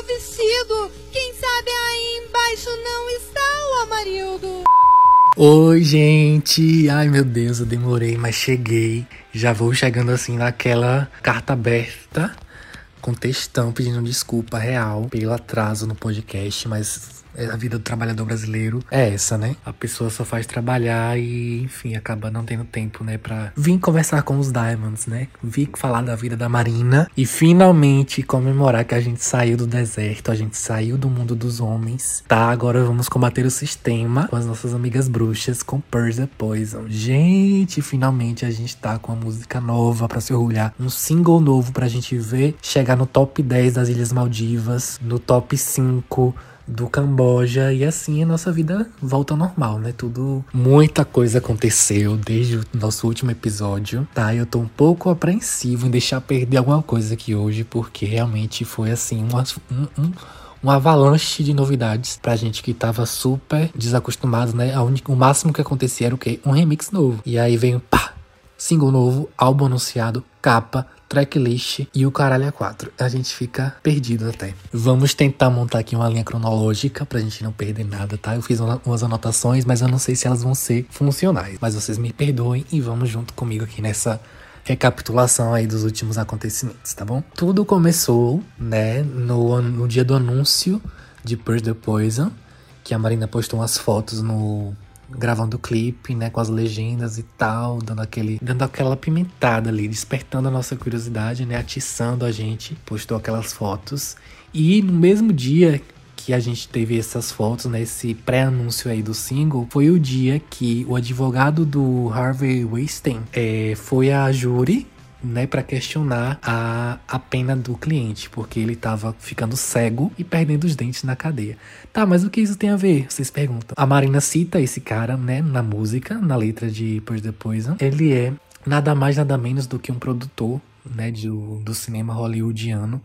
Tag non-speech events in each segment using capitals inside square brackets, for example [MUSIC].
meu vestido. Quem sabe aí embaixo não está o Amarildo. Oi, gente! Ai, meu Deus, eu demorei, mas cheguei. Já vou chegando assim naquela carta aberta com textão pedindo desculpa real pelo atraso no podcast, mas a vida do trabalhador brasileiro é essa, né? A pessoa só faz trabalhar e, enfim, acaba não tendo tempo, né, pra vir conversar com os Diamonds, né? Vir falar da vida da Marina e finalmente comemorar que a gente saiu do deserto, a gente saiu do mundo dos homens, tá? Agora vamos combater o sistema com as nossas amigas bruxas, com the Poison. Gente, finalmente a gente tá com uma música nova para se orgulhar, um single novo pra gente ver chegar no top 10 das Ilhas Maldivas, no top 5 do Camboja e assim a nossa vida volta ao normal, né? Tudo, muita coisa aconteceu desde o nosso último episódio, tá? Eu tô um pouco apreensivo em deixar perder alguma coisa aqui hoje, porque realmente foi assim, um, um, um avalanche de novidades pra gente que tava super desacostumado, né? O máximo que acontecia era o quê? Um remix novo. E aí veio, pá, single novo, álbum anunciado, capa, tracklist e o caralho a quatro. A gente fica perdido até. Vamos tentar montar aqui uma linha cronológica pra gente não perder nada, tá? Eu fiz umas anotações, mas eu não sei se elas vão ser funcionais. Mas vocês me perdoem e vamos junto comigo aqui nessa recapitulação aí dos últimos acontecimentos, tá bom? Tudo começou, né, no, no dia do anúncio de Purge the Poison, que a Marina postou umas fotos no gravando o clipe, né, com as legendas e tal, dando aquele, dando aquela pimentada ali, despertando a nossa curiosidade, né, atiçando a gente. Postou aquelas fotos e no mesmo dia que a gente teve essas fotos, né, esse pré-anúncio aí do single, foi o dia que o advogado do Harvey Weinstein é, foi a júri né, para questionar a, a pena do cliente, porque ele estava ficando cego e perdendo os dentes na cadeia. Tá, mas o que isso tem a ver? Vocês perguntam. A Marina cita esse cara, né, na música, na letra de Push the Poison. Ele é nada mais, nada menos do que um produtor, né, do, do cinema hollywoodiano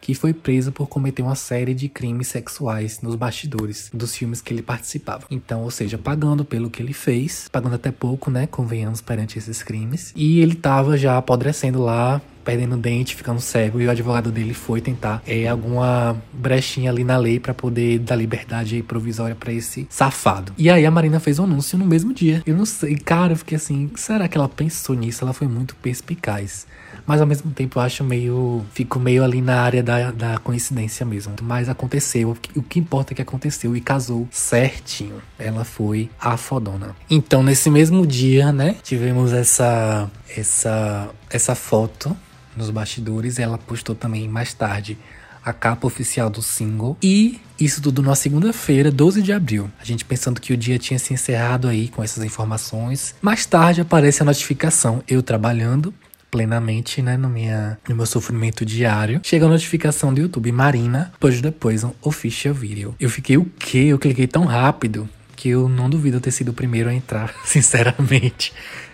que foi preso por cometer uma série de crimes sexuais nos bastidores dos filmes que ele participava. Então, ou seja, pagando pelo que ele fez, pagando até pouco, né, convenhamos perante esses crimes, e ele tava já apodrecendo lá, perdendo dente, ficando cego, e o advogado dele foi tentar é, alguma brechinha ali na lei para poder dar liberdade provisória para esse safado. E aí a Marina fez o um anúncio no mesmo dia. Eu não sei, cara, eu fiquei assim, será que ela pensou nisso? Ela foi muito perspicaz mas ao mesmo tempo eu acho meio. Fico meio ali na área da, da coincidência mesmo. Mas aconteceu, o que importa é que aconteceu e casou certinho. Ela foi a fodona. Então, nesse mesmo dia, né, tivemos essa, essa, essa foto nos bastidores. Ela postou também mais tarde a capa oficial do single. E isso tudo na segunda-feira, 12 de abril. A gente pensando que o dia tinha se encerrado aí com essas informações. Mais tarde aparece a notificação, eu trabalhando, plenamente, né, no, minha, no meu sofrimento diário. Chega a notificação do YouTube, Marina, Push depois um Official Video. Eu fiquei, o quê? Eu cliquei tão rápido que eu não duvido ter sido o primeiro a entrar, [LAUGHS] sinceramente,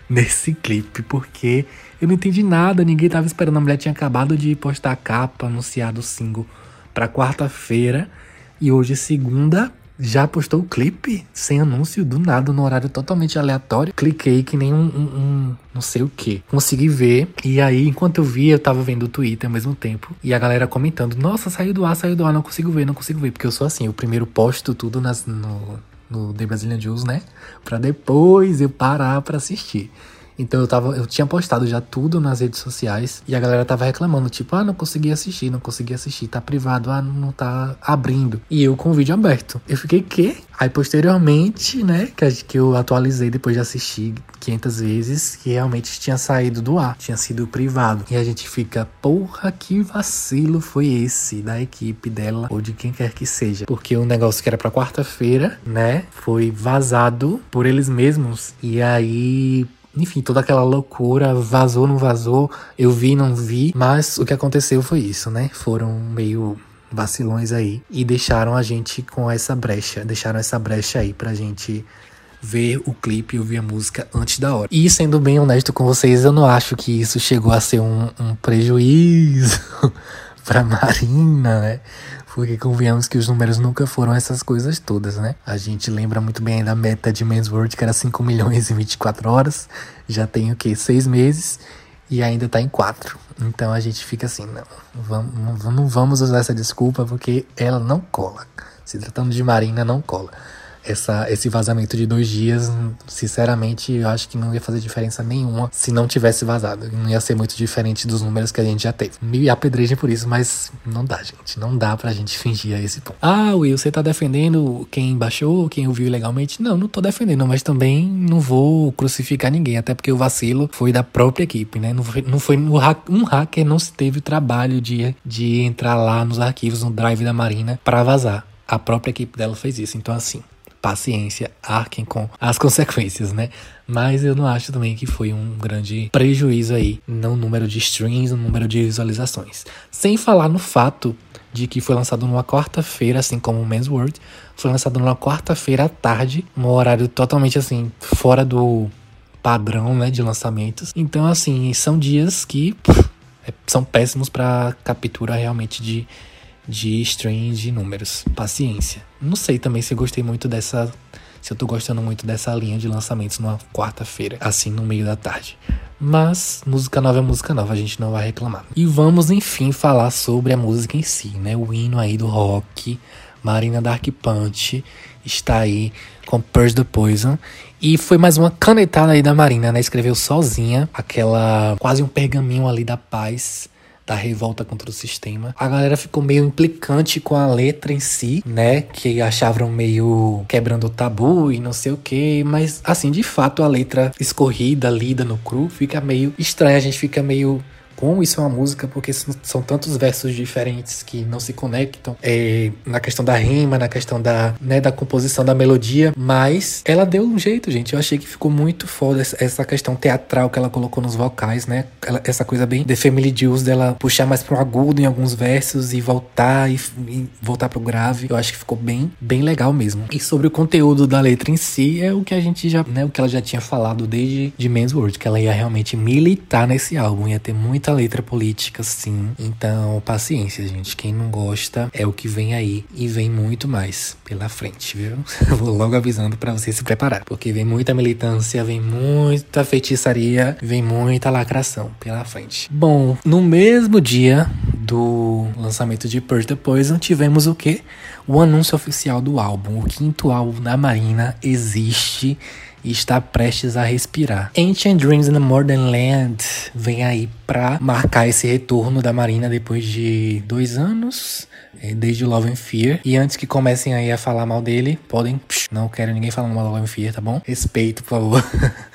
nesse clipe, porque eu não entendi nada, ninguém tava esperando. A mulher tinha acabado de postar a capa, anunciado o single pra quarta-feira, e hoje, segunda, já postou o clipe sem anúncio do nada, no horário totalmente aleatório. Cliquei que nem um, um, um, não sei o que. Consegui ver. E aí, enquanto eu vi, eu tava vendo o Twitter ao mesmo tempo. E a galera comentando: Nossa, saiu do ar, saiu do ar, não consigo ver, não consigo ver. Porque eu sou assim, eu primeiro posto tudo nas, no, no The Brazilian Juice, né? Pra depois eu parar pra assistir. Então eu tava, eu tinha postado já tudo nas redes sociais e a galera tava reclamando, tipo, ah, não consegui assistir, não consegui assistir, tá privado, ah, não tá abrindo. E eu com o vídeo aberto. Eu fiquei, quê? Aí posteriormente, né, que, eu atualizei depois de assistir 500 vezes, que realmente tinha saído do ar, tinha sido privado. E a gente fica, porra, que vacilo foi esse da equipe dela ou de quem quer que seja. Porque o negócio que era pra quarta-feira, né, foi vazado por eles mesmos. E aí enfim, toda aquela loucura, vazou, não vazou, eu vi, não vi, mas o que aconteceu foi isso, né? Foram meio vacilões aí e deixaram a gente com essa brecha, deixaram essa brecha aí pra gente ver o clipe e ouvir a música antes da hora. E sendo bem honesto com vocês, eu não acho que isso chegou a ser um, um prejuízo [LAUGHS] pra Marina, né? Porque convenhamos que os números nunca foram essas coisas todas, né? A gente lembra muito bem da meta de Men's World, que era 5 milhões em 24 horas. Já tem o quê? 6 meses. e ainda tá em quatro. Então a gente fica assim, não, vamos, não vamos usar essa desculpa porque ela não cola. Se tratando de Marina, não cola essa, esse vazamento de dois dias, sinceramente, eu acho que não ia fazer diferença nenhuma se não tivesse vazado. Não ia ser muito diferente dos números que a gente já teve. Me apedrejem por isso, mas não dá, gente. Não dá pra gente fingir a esse ponto. Ah, Will, você tá defendendo quem baixou, quem ouviu ilegalmente? Não, não tô defendendo, mas também não vou crucificar ninguém, até porque o vacilo foi da própria equipe, né? Não foi, não foi um hacker não se teve o trabalho de, de entrar lá nos arquivos, no drive da Marina, para vazar. A própria equipe dela fez isso. Então, assim, paciência, arquem com as consequências, né? Mas eu não acho também que foi um grande prejuízo aí no número de streams, no número de visualizações. Sem falar no fato de que foi lançado numa quarta-feira, assim como o Men's World, foi lançado numa quarta-feira à tarde, num horário totalmente assim, fora do padrão, né, de lançamentos. Então, assim, são dias que pff, é, são péssimos para captura realmente de de stream de números. Paciência. Não sei também se eu gostei muito dessa. Se eu tô gostando muito dessa linha de lançamentos numa quarta-feira, assim no meio da tarde. Mas música nova é música nova, a gente não vai reclamar. E vamos enfim falar sobre a música em si, né? O hino aí do rock, Marina Dark Punch está aí com Purge the Poison. E foi mais uma canetada aí da Marina, né? Escreveu sozinha aquela quase um pergaminho ali da paz da revolta contra o sistema. A galera ficou meio implicante com a letra em si, né? Que achavam meio quebrando o tabu e não sei o que. Mas, assim, de fato, a letra escorrida, lida no cru, fica meio estranha. A gente fica meio como isso é uma música, porque são tantos versos diferentes que não se conectam é, na questão da rima, na questão da, né, da composição da melodia, mas ela deu um jeito, gente. Eu achei que ficou muito foda essa questão teatral que ela colocou nos vocais, né? Ela, essa coisa bem The Family Jewels dela puxar mais pro agudo em alguns versos e voltar e, e voltar pro grave. Eu acho que ficou bem, bem legal mesmo. E sobre o conteúdo da letra em si, é o que a gente já, né, o que ela já tinha falado desde de Men's World, que ela ia realmente militar nesse álbum, ia ter muita letra política, sim. Então, paciência, gente. Quem não gosta é o que vem aí e vem muito mais pela frente, viu? [LAUGHS] Vou logo avisando para você se preparar, porque vem muita militância, vem muita feitiçaria, vem muita lacração pela frente. Bom, no mesmo dia do lançamento de Purge the Poison, tivemos o que? O anúncio oficial do álbum. O quinto álbum da Marina existe e está prestes a respirar. Ancient Dreams in the Modern Land vem aí para marcar esse retorno da Marina depois de dois anos é, desde Love and Fear. E antes que comecem aí a falar mal dele, podem. Psh, não quero ninguém falando mal do Love and Fear, tá bom? Respeito, por favor.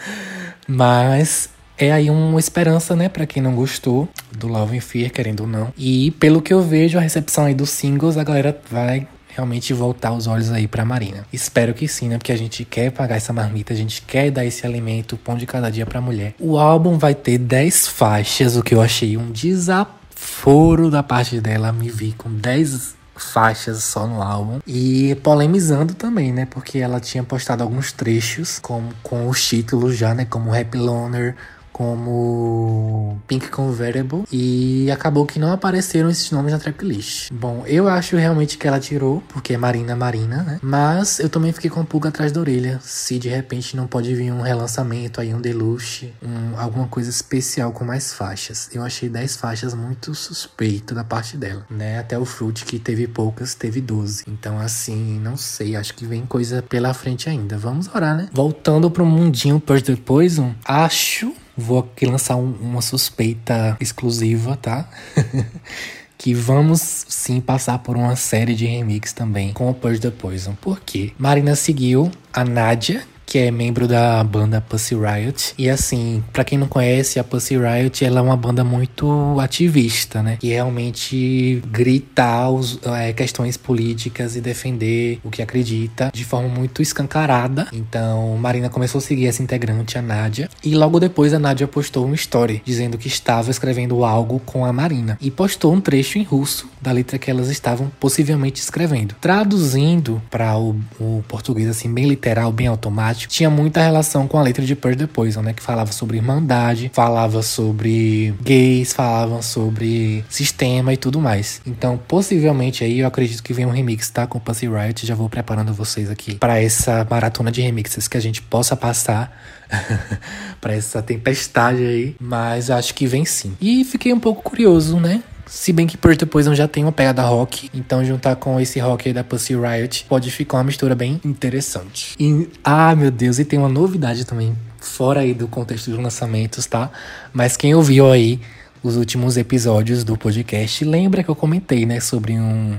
[LAUGHS] Mas é aí uma esperança, né, para quem não gostou do Love and Fear, querendo ou não. E pelo que eu vejo, a recepção aí dos singles, a galera vai realmente voltar os olhos aí para Marina. Espero que sim, né? Porque a gente quer pagar essa marmita, a gente quer dar esse alimento, pão de cada dia para a mulher. O álbum vai ter 10 faixas, o que eu achei um desaforo da parte dela me vi com 10 faixas só no álbum e polemizando também, né? Porque ela tinha postado alguns trechos com, com os títulos já, né? Como Happy Loner, como Pink Convertible e acabou que não apareceram esses nomes na tracklist. Bom, eu acho realmente que ela tirou, porque é Marina Marina, né? Mas eu também fiquei com a pulga atrás da orelha, se de repente não pode vir um relançamento aí, um deluxe, um, alguma coisa especial com mais faixas. Eu achei 10 faixas muito suspeito da parte dela, né? Até o Fruit, que teve poucas, teve 12. Então, assim, não sei, acho que vem coisa pela frente ainda. Vamos orar, né? Voltando pro mundinho Purge the Poison, acho Vou aqui lançar um, uma suspeita exclusiva, tá? [LAUGHS] que vamos sim passar por uma série de remix também com o Purge the Poison. Por quê? Marina seguiu a Nadia, que é membro da banda Pussy Riot. E assim, para quem não conhece, a Pussy Riot ela é uma banda muito ativista, né? Que realmente grita os, é, questões políticas e defender o que acredita de forma muito escancarada. Então, Marina começou a seguir essa integrante, a Nádia. E logo depois a Nádia postou um story dizendo que estava escrevendo algo com a Marina. E postou um trecho em russo da letra que elas estavam possivelmente escrevendo. Traduzindo para o, o português assim, bem literal, bem automático tinha muita relação com a letra de Purge the Poison, né? Que falava sobre irmandade, falava sobre gays, falava sobre sistema e tudo mais. Então, possivelmente aí eu acredito que vem um remix, tá? Com Pussy Riot. Já vou preparando vocês aqui para essa maratona de remixes que a gente possa passar [LAUGHS] para essa tempestade aí. Mas acho que vem sim. E fiquei um pouco curioso, né? Se bem que Purge Poison já tem uma pegada rock, então juntar com esse rock aí da Pussy Riot pode ficar uma mistura bem interessante. E, ah, meu Deus, e tem uma novidade também, fora aí do contexto dos lançamentos, tá? Mas quem ouviu aí os últimos episódios do podcast, lembra que eu comentei, né, sobre um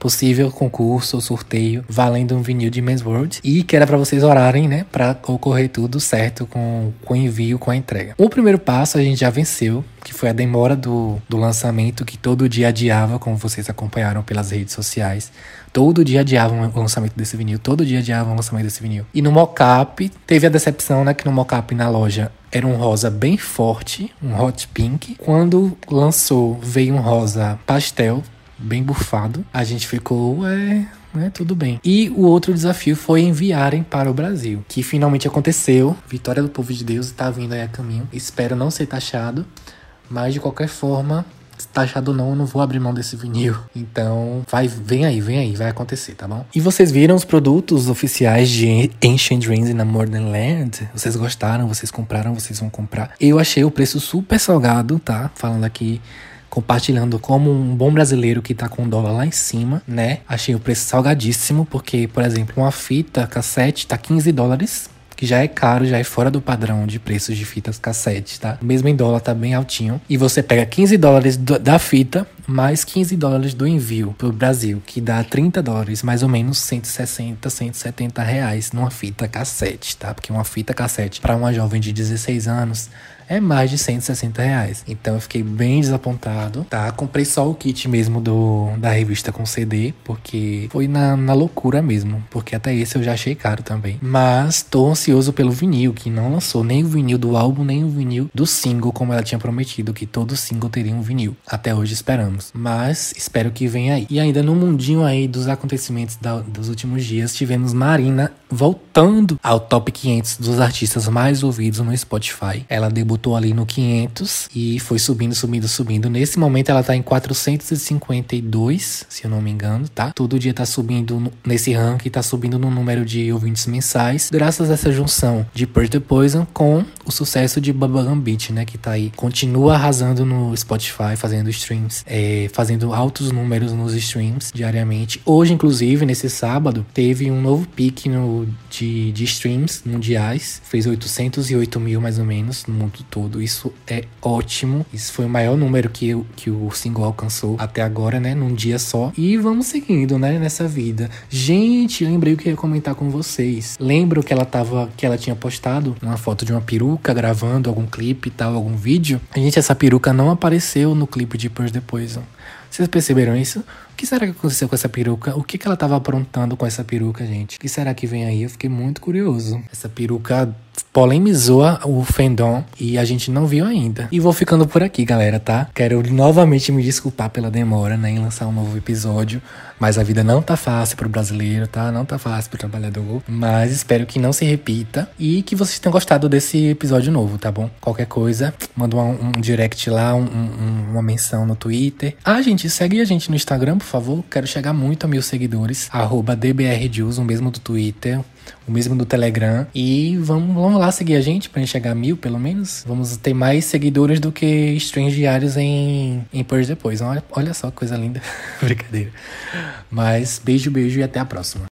possível concurso ou sorteio valendo um vinil de Men's World e que era para vocês orarem, né, para ocorrer tudo certo com, com o envio, com a entrega. O primeiro passo a gente já venceu, que foi a demora do, do lançamento que todo dia adiava, como vocês acompanharam pelas redes sociais. Todo dia adiavam o lançamento desse vinil, todo dia adiavam o lançamento desse vinil. E no mockup, teve a decepção, né, que no mockup na loja era um rosa bem forte, um hot pink. Quando lançou, veio um rosa pastel, bem bufado. A gente ficou, é, né, tudo bem. E o outro desafio foi enviarem para o Brasil, que finalmente aconteceu. Vitória do povo de Deus está vindo aí a caminho. Espero não ser taxado, mas de qualquer forma, taxado ou não, eu não vou abrir mão desse vinil. Então, vai, vem aí, vem aí, vai acontecer, tá bom? E vocês viram os produtos oficiais de Ancient Dreams na Modern Land? Vocês gostaram? Vocês compraram? Vocês vão comprar? Eu achei o preço super salgado, tá? Falando aqui compartilhando como um bom brasileiro que tá com o dólar lá em cima, né? Achei o preço salgadíssimo, porque, por exemplo, uma fita cassete tá 15 dólares que já é caro, já é fora do padrão de preços de fitas cassete, tá? Mesmo em dólar tá bem altinho. E você pega 15 dólares da fita mais 15 dólares do envio pro Brasil, que dá 30 dólares, mais ou menos 160, 170 reais numa fita cassete, tá? Porque uma fita cassete para uma jovem de 16 anos é mais de 160 reais. Então eu fiquei bem desapontado, tá? Comprei só o kit mesmo do, da revista com CD, porque foi na, na loucura mesmo, porque até esse eu já achei caro também. Mas tô ansioso pelo vinil, que não lançou nem o vinil do álbum, nem o vinil do single, como ela tinha prometido, que todo single teria um vinil. Até hoje esperamos. Mas espero que venha aí. E ainda no mundinho aí dos acontecimentos da, dos últimos dias, tivemos Marina voltando ao top 500 dos artistas mais ouvidos no Spotify. Ela debutou ali no 500 e foi subindo, subindo, subindo. Nesse momento ela tá em 452, se eu não me engano, tá? Todo dia tá subindo nesse ranking, tá subindo no número de ouvintes mensais, graças a essa junção de Purge the Poison com o sucesso de Bubblegum Beach, né? Que tá aí, continua arrasando no Spotify, fazendo streams, é, fazendo altos números nos streams diariamente. Hoje, inclusive, nesse sábado, teve um novo pique no, de, de streams mundiais, fez 808 mil mais ou menos no mundo todo. Isso é ótimo. Isso foi o maior número que, que o single alcançou até agora, né? Num dia só. E vamos seguindo, né? Nessa vida. Gente, lembrei o que ia comentar com vocês. Lembro que ela tava. que ela tinha postado uma foto de uma peruca gravando algum clipe e tal, algum vídeo. Gente, essa peruca não apareceu no clipe de Purge the Poison. Vocês perceberam isso? O que será que aconteceu com essa peruca? O que, que ela estava aprontando com essa peruca, gente? O que será que vem aí? Eu fiquei muito curioso. Essa peruca polemizou o fandom e a gente não viu ainda. E vou ficando por aqui, galera, tá? Quero novamente me desculpar pela demora, né, em lançar um novo episódio, mas a vida não tá fácil pro brasileiro, tá? Não tá fácil pro trabalhador, mas espero que não se repita e que vocês tenham gostado desse episódio novo, tá bom? Qualquer coisa, manda um, um direct lá, um, um, uma menção no Twitter. Ah, gente, segue a gente no Instagram, por favor. Quero chegar muito a mil seguidores, arroba o mesmo do Twitter o mesmo do Telegram. E vamos, vamos lá seguir a gente pra gente chegar mil, pelo menos. Vamos ter mais seguidores do que streams diários em, em Purge depois. Olha, olha só que coisa linda. [LAUGHS] Brincadeira. Mas beijo, beijo e até a próxima.